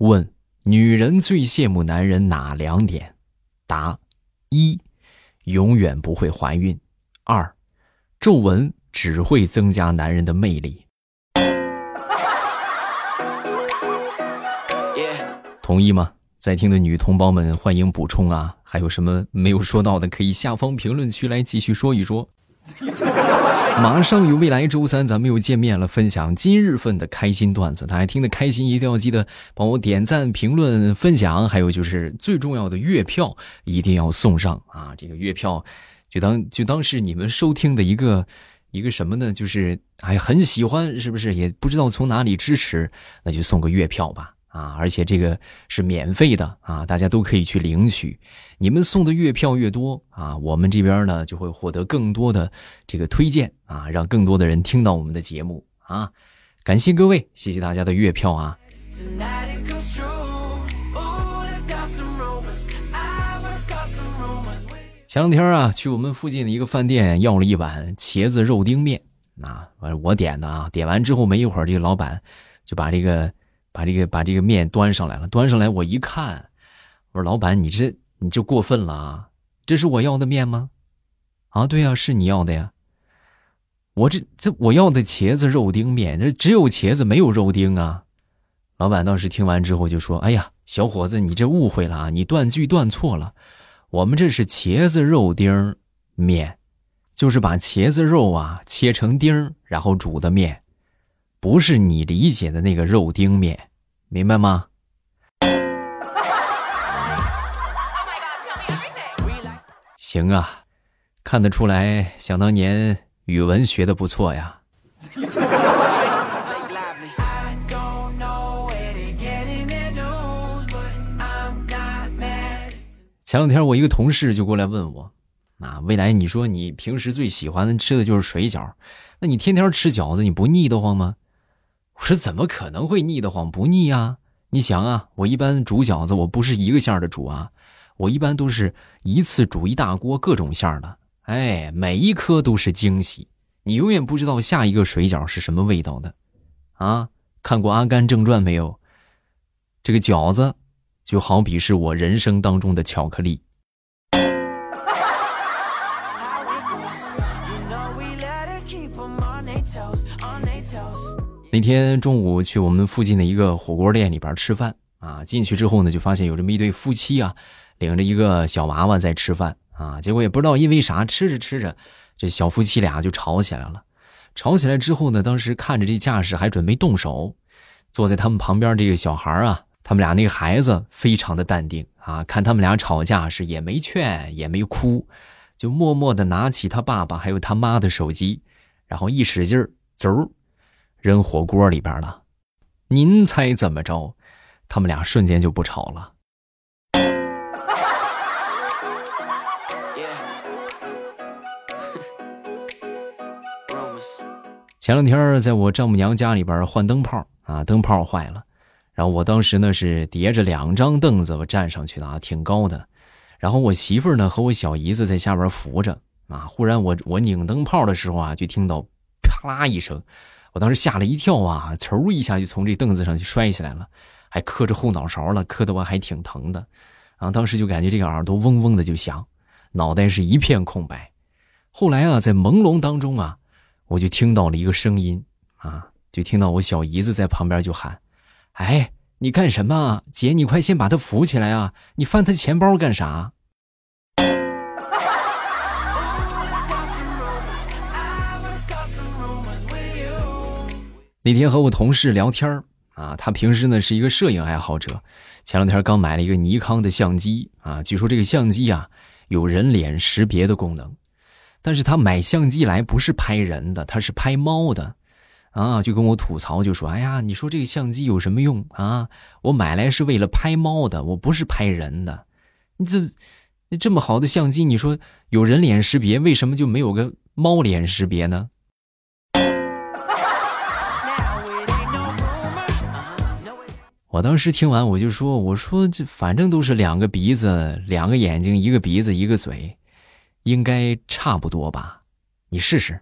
问：女人最羡慕男人哪两点？答：一，永远不会怀孕；二，皱纹只会增加男人的魅力。同意吗？在听的女同胞们，欢迎补充啊！还有什么没有说到的，可以下方评论区来继续说一说。马上有未来周三，咱们又见面了，分享今日份的开心段子。大家听得开心，一定要记得帮我点赞、评论、分享，还有就是最重要的月票一定要送上啊！这个月票就当就当是你们收听的一个一个什么呢？就是哎很喜欢，是不是？也不知道从哪里支持，那就送个月票吧。啊，而且这个是免费的啊，大家都可以去领取。你们送的月票越多啊，我们这边呢就会获得更多的这个推荐啊，让更多的人听到我们的节目啊。感谢各位，谢谢大家的月票啊。前两天啊，去我们附近的一个饭店要了一碗茄子肉丁面，啊，我点的啊，点完之后没一会儿，这个老板就把这个。把这个把这个面端上来了，端上来我一看，我说：“老板，你这你这过分了啊！这是我要的面吗？啊，对呀，是你要的呀。我这这我要的茄子肉丁面，这只有茄子没有肉丁啊。”老板当时听完之后就说：“哎呀，小伙子，你这误会了啊，你断句断错了。我们这是茄子肉丁面，就是把茄子肉啊切成丁然后煮的面。”不是你理解的那个肉丁面，明白吗？行啊，看得出来，想当年语文学的不错呀。前两天我一个同事就过来问我，啊，未来你说你平时最喜欢吃的就是水饺，那你天天吃饺子，你不腻得慌吗？我说怎么可能会腻得慌？不腻啊！你想啊，我一般煮饺子，我不是一个馅儿的煮啊，我一般都是一次煮一大锅各种馅儿的。哎，每一颗都是惊喜，你永远不知道下一个水饺是什么味道的。啊，看过《阿甘正传》没有？这个饺子就好比是我人生当中的巧克力。那天中午去我们附近的一个火锅店里边吃饭啊，进去之后呢，就发现有这么一对夫妻啊，领着一个小娃娃在吃饭啊，结果也不知道因为啥，吃着吃着，这小夫妻俩就吵起来了。吵起来之后呢，当时看着这架势，还准备动手。坐在他们旁边这个小孩啊，他们俩那个孩子非常的淡定啊，看他们俩吵架是也没劝也没哭，就默默的拿起他爸爸还有他妈的手机，然后一使劲儿，走。扔火锅里边了，您猜怎么着？他们俩瞬间就不吵了。前两天在我丈母娘家里边换灯泡啊，灯泡坏了，然后我当时呢是叠着两张凳子我站上去的啊，挺高的。然后我媳妇呢和我小姨子在下边扶着啊，忽然我我拧灯泡的时候啊，就听到啪啦一声。我当时吓了一跳啊，嗖一下就从这凳子上就摔下来了，还磕着后脑勺了，磕的我还挺疼的。然后当时就感觉这个耳朵嗡嗡的就响，脑袋是一片空白。后来啊，在朦胧当中啊，我就听到了一个声音啊，就听到我小姨子在旁边就喊：“哎，你干什么？姐，你快先把他扶起来啊！你翻他钱包干啥？”那天和我同事聊天啊，他平时呢是一个摄影爱好者，前两天刚买了一个尼康的相机啊，据说这个相机啊有人脸识别的功能，但是他买相机来不是拍人的，他是拍猫的，啊，就跟我吐槽就说，哎呀，你说这个相机有什么用啊？我买来是为了拍猫的，我不是拍人的，你这这么好的相机，你说有人脸识别，为什么就没有个猫脸识别呢？我当时听完，我就说：“我说这反正都是两个鼻子、两个眼睛，一个鼻子一个嘴，应该差不多吧？你试试。”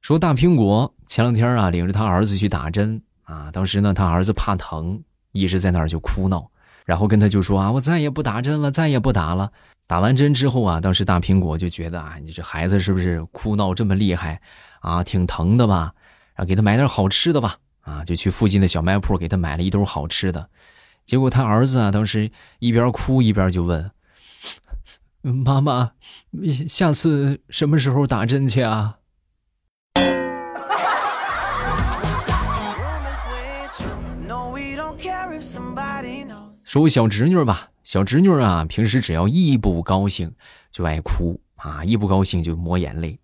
说大苹果前两天啊，领着他儿子去打针啊，当时呢，他儿子怕疼，一直在那儿就哭闹，然后跟他就说啊，我再也不打针了，再也不打了。打完针之后啊，当时大苹果就觉得啊，你这孩子是不是哭闹这么厉害啊，挺疼的吧？啊给他买点好吃的吧，啊，就去附近的小卖铺给他买了一兜好吃的。结果他儿子啊，当时一边哭一边就问：“妈妈，下次什么时候打针去啊？”说我小侄女吧，小侄女啊，平时只要一不高兴就爱哭啊，一不高兴就抹眼泪，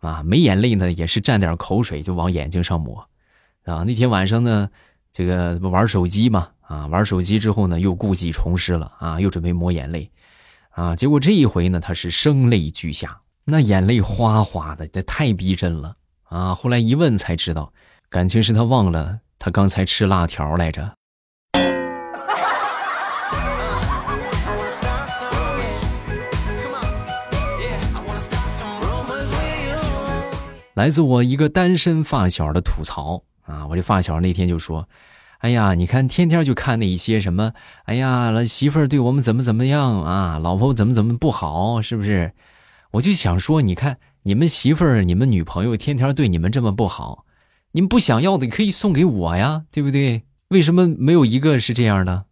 啊，没眼泪呢也是蘸点口水就往眼睛上抹，啊，那天晚上呢，这个玩手机嘛，啊，玩手机之后呢又故技重施了啊，又准备抹眼泪，啊，结果这一回呢他是声泪俱下，那眼泪哗哗的，这太逼真了啊！后来一问才知道，感情是他忘了他刚才吃辣条来着。来自我一个单身发小的吐槽啊！我这发小那天就说：“哎呀，你看天天就看那一些什么，哎呀，媳妇儿对我们怎么怎么样啊，老婆怎么怎么不好，是不是？”我就想说，你看你们媳妇儿、你们女朋友天天对你们这么不好，你们不想要的可以送给我呀，对不对？为什么没有一个是这样的？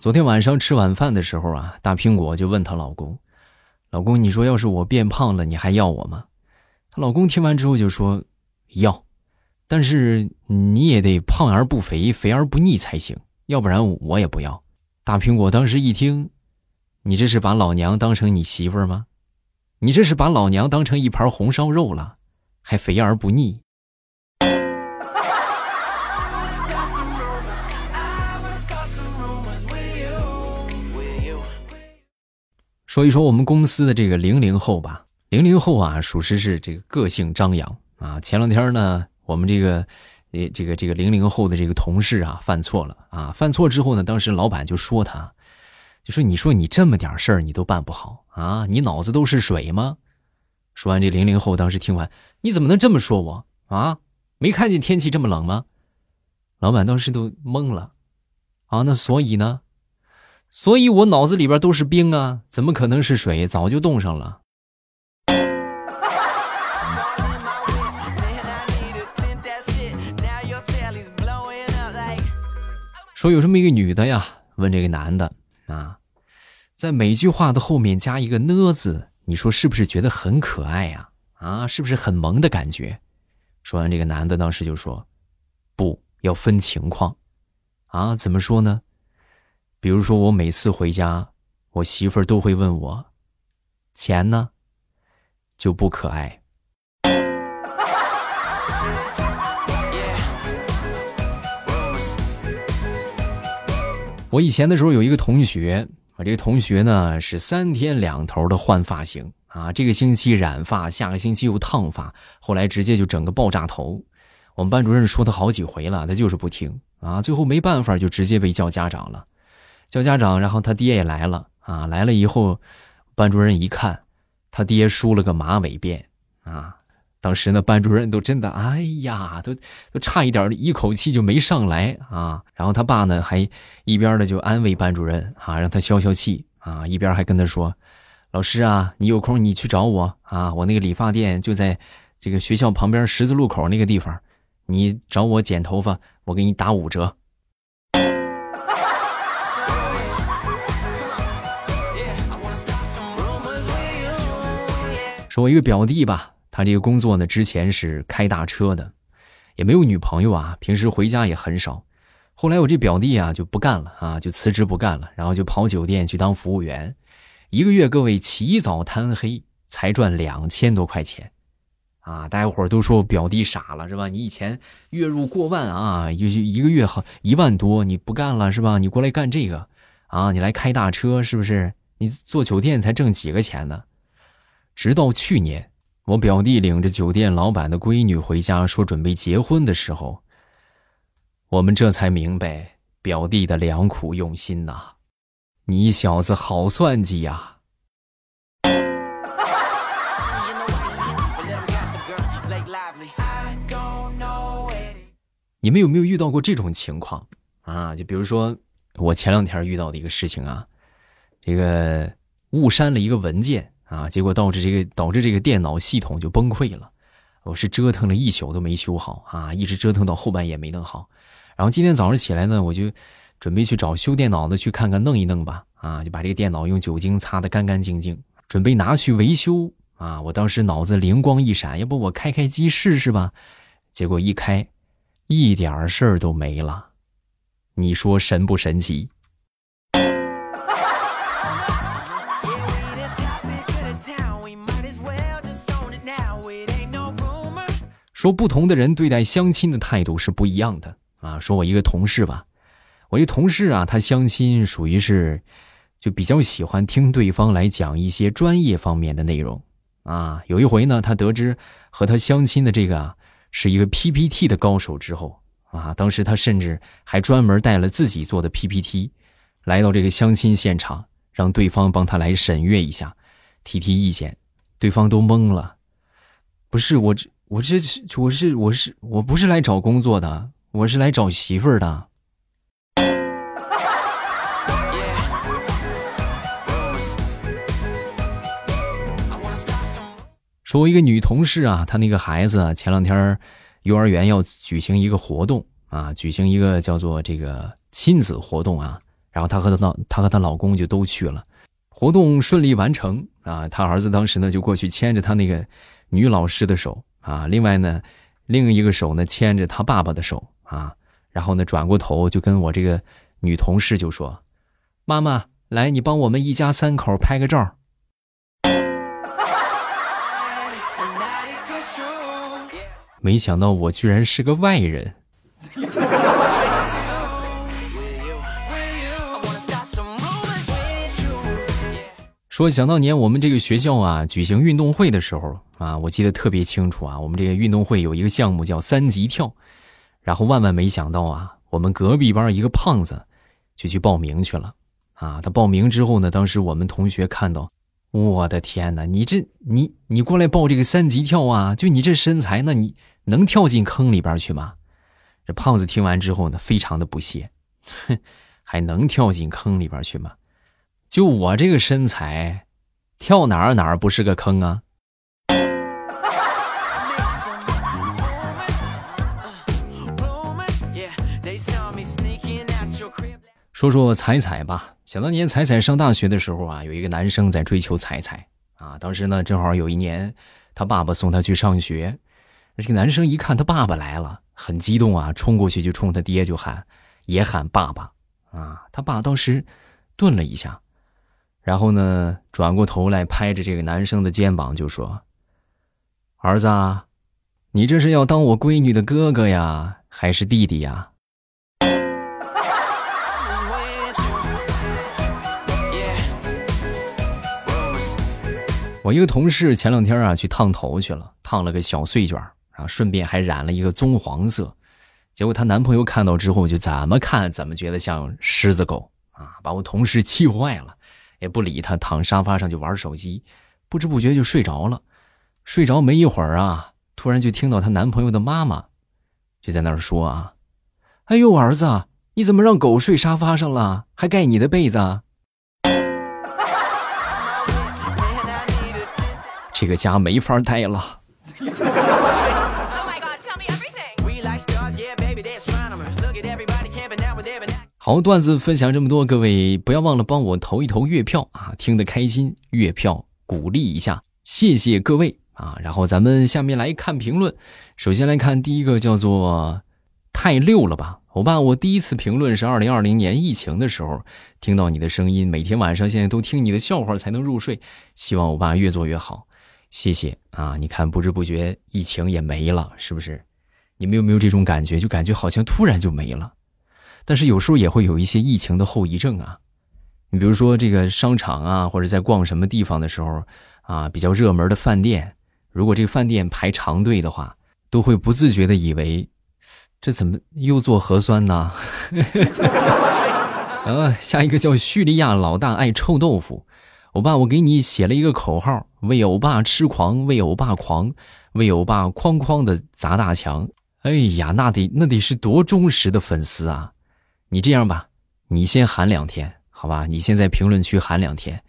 昨天晚上吃晚饭的时候啊，大苹果就问她老公：“老公，你说要是我变胖了，你还要我吗？”她老公听完之后就说：“要，但是你也得胖而不肥，肥而不腻才行，要不然我也不要。”大苹果当时一听：“你这是把老娘当成你媳妇儿吗？你这是把老娘当成一盘红烧肉了，还肥而不腻？”说一说我们公司的这个零零后吧，零零后啊，属实是这个个性张扬啊。前两天呢，我们这个，呃，这个这个零零后的这个同事啊，犯错了啊。犯错之后呢，当时老板就说他，就说你说你这么点事儿你都办不好啊，你脑子都是水吗？说完这零零后当时听完，你怎么能这么说我啊？没看见天气这么冷吗？老板当时都懵了，啊，那所以呢？所以我脑子里边都是冰啊，怎么可能是水？早就冻上了。说有这么一个女的呀，问这个男的啊，在每句话的后面加一个呢字，你说是不是觉得很可爱呀？啊，是不是很萌的感觉？说完，这个男的当时就说：“不要分情况，啊，怎么说呢？”比如说，我每次回家，我媳妇儿都会问我：“钱呢？”就不可爱。我以前的时候有一个同学，我这个同学呢是三天两头的换发型啊，这个星期染发，下个星期又烫发，后来直接就整个爆炸头。我们班主任说他好几回了，他就是不听啊，最后没办法，就直接被叫家长了。叫家长，然后他爹也来了啊！来了以后，班主任一看，他爹梳了个马尾辫啊！当时呢，班主任都真的，哎呀，都都差一点一口气就没上来啊！然后他爸呢，还一边的就安慰班主任啊，让他消消气啊，一边还跟他说：“老师啊，你有空你去找我啊，我那个理发店就在这个学校旁边十字路口那个地方，你找我剪头发，我给你打五折。”说我一个表弟吧，他这个工作呢，之前是开大车的，也没有女朋友啊，平时回家也很少。后来我这表弟啊就不干了啊，就辞职不干了，然后就跑酒店去当服务员，一个月各位起早贪黑才赚两千多块钱，啊，大家伙都说我表弟傻了是吧？你以前月入过万啊，一一个月好一万多，你不干了是吧？你过来干这个，啊，你来开大车是不是？你做酒店才挣几个钱呢？直到去年，我表弟领着酒店老板的闺女回家，说准备结婚的时候，我们这才明白表弟的良苦用心呐。你小子好算计呀！你们有没有遇到过这种情况啊？就比如说我前两天遇到的一个事情啊，这个误删了一个文件啊，结果导致这个导致这个电脑系统就崩溃了。我是折腾了一宿都没修好啊，一直折腾到后半夜没弄好。然后今天早上起来呢，我就准备去找修电脑的去看看弄一弄吧啊，就把这个电脑用酒精擦得干干净净，准备拿去维修啊。我当时脑子灵光一闪，要不我开开机试试吧？结果一开。一点事儿都没了，你说神不神奇？说不同的人对待相亲的态度是不一样的啊。说我一个同事吧，我一同事啊，他相亲属于是就比较喜欢听对方来讲一些专业方面的内容啊。有一回呢，他得知和他相亲的这个啊。是一个 PPT 的高手之后啊，当时他甚至还专门带了自己做的 PPT，来到这个相亲现场，让对方帮他来审阅一下，提提意见。对方都懵了，不是我这我这是我是我是我不是来找工作的，我是来找媳妇儿的。说，我一个女同事啊，她那个孩子前两天幼儿园要举行一个活动啊，举行一个叫做这个亲子活动啊，然后她和她老她和她老公就都去了，活动顺利完成啊，她儿子当时呢就过去牵着她那个女老师的手啊，另外呢另一个手呢牵着他爸爸的手啊，然后呢转过头就跟我这个女同事就说：“妈妈，来，你帮我们一家三口拍个照。”没想到我居然是个外人。说想当年我们这个学校啊举行运动会的时候啊，我记得特别清楚啊。我们这个运动会有一个项目叫三级跳，然后万万没想到啊，我们隔壁班一个胖子就去报名去了啊。他报名之后呢，当时我们同学看到，我的天哪，你这你你过来报这个三级跳啊？就你这身材，那你。能跳进坑里边去吗？这胖子听完之后呢，非常的不屑，哼，还能跳进坑里边去吗？就我这个身材，跳哪儿哪儿不是个坑啊？说说彩彩吧，想当年彩彩上大学的时候啊，有一个男生在追求彩彩啊，当时呢，正好有一年，他爸爸送他去上学。这个男生一看他爸爸来了，很激动啊，冲过去就冲他爹就喊，也喊爸爸啊。他爸当时顿了一下，然后呢，转过头来拍着这个男生的肩膀就说：“儿子，你这是要当我闺女的哥哥呀，还是弟弟呀？” 我一个同事前两天啊去烫头去了，烫了个小碎卷啊，顺便还染了一个棕黄色，结果她男朋友看到之后就怎么看怎么觉得像狮子狗啊，把我同事气坏了，也不理他，躺沙发上就玩手机，不知不觉就睡着了。睡着没一会儿啊，突然就听到她男朋友的妈妈就在那儿说啊：“哎呦，儿子，你怎么让狗睡沙发上了，还盖你的被子？”这个家没法待了。好段子分享这么多，各位不要忘了帮我投一投月票啊！听得开心，月票鼓励一下，谢谢各位啊！然后咱们下面来看评论，首先来看第一个叫做太溜了吧，欧巴，我第一次评论是二零二零年疫情的时候听到你的声音，每天晚上现在都听你的笑话才能入睡，希望欧巴越做越好，谢谢啊！你看不知不觉疫情也没了，是不是？你们有没有这种感觉？就感觉好像突然就没了。但是有时候也会有一些疫情的后遗症啊，你比如说这个商场啊，或者在逛什么地方的时候啊，比较热门的饭店，如果这个饭店排长队的话，都会不自觉的以为，这怎么又做核酸呢？呃，下一个叫叙利亚老大爱臭豆腐，欧巴，我给你写了一个口号：为欧巴痴狂，为欧巴狂，为欧巴哐哐的砸大墙。哎呀，那得那得是多忠实的粉丝啊！你这样吧，你先喊两天，好吧？你先在评论区喊两天，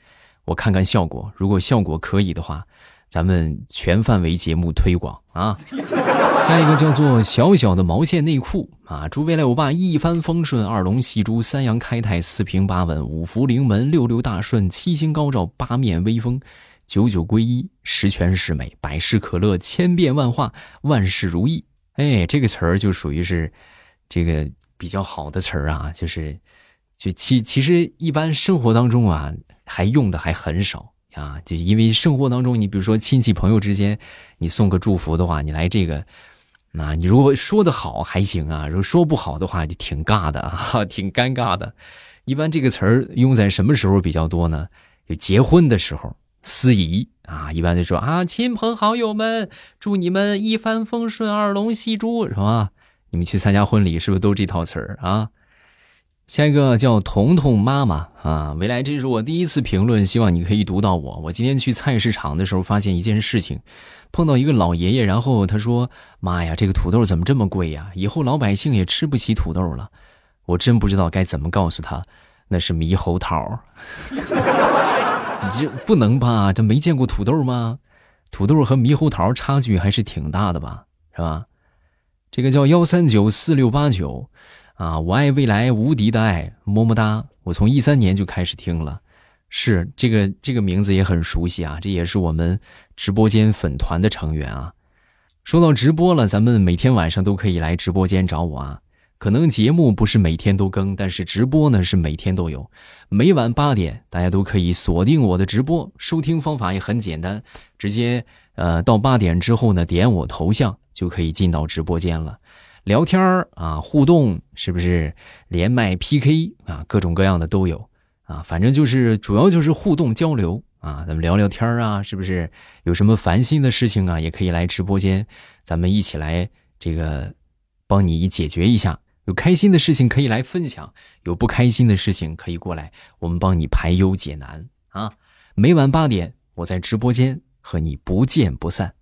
我看看效果。如果效果可以的话。咱们全范围节目推广啊！下一个叫做小小的毛线内裤啊！祝未来欧巴一帆风顺，二龙戏珠，三阳开泰，四平八稳，五福临门，六六大顺，七星高照，八面威风，九九归一，十全十美，百事可乐，千变万化，万事如意。哎，这个词儿就属于是这个比较好的词儿啊，就是就其其实一般生活当中啊，还用的还很少。啊，就因为生活当中，你比如说亲戚朋友之间，你送个祝福的话，你来这个，那你如果说的好还行啊，如果说不好的话，就挺尬的啊，挺尴尬的。一般这个词儿用在什么时候比较多呢？就结婚的时候，司仪啊，一般就说啊，亲朋好友们，祝你们一帆风顺，二龙戏珠，是吧？你们去参加婚礼是不是都这套词儿啊？下一个叫彤彤妈妈啊，未来这是我第一次评论，希望你可以读到我。我今天去菜市场的时候，发现一件事情，碰到一个老爷爷，然后他说：“妈呀，这个土豆怎么这么贵呀？以后老百姓也吃不起土豆了。”我真不知道该怎么告诉他，那是猕猴桃。你这不能吧？这没见过土豆吗？土豆和猕猴桃差距还是挺大的吧？是吧？这个叫幺三九四六八九。啊，我爱未来无敌的爱，么么哒！我从一三年就开始听了，是这个这个名字也很熟悉啊，这也是我们直播间粉团的成员啊。说到直播了，咱们每天晚上都可以来直播间找我啊。可能节目不是每天都更，但是直播呢是每天都有，每晚八点大家都可以锁定我的直播。收听方法也很简单，直接呃到八点之后呢点我头像就可以进到直播间了。聊天儿啊，互动是不是连麦 PK 啊？各种各样的都有啊，反正就是主要就是互动交流啊，咱们聊聊天儿啊，是不是有什么烦心的事情啊？也可以来直播间，咱们一起来这个帮你解决一下。有开心的事情可以来分享，有不开心的事情可以过来，我们帮你排忧解难啊。每晚八点，我在直播间和你不见不散。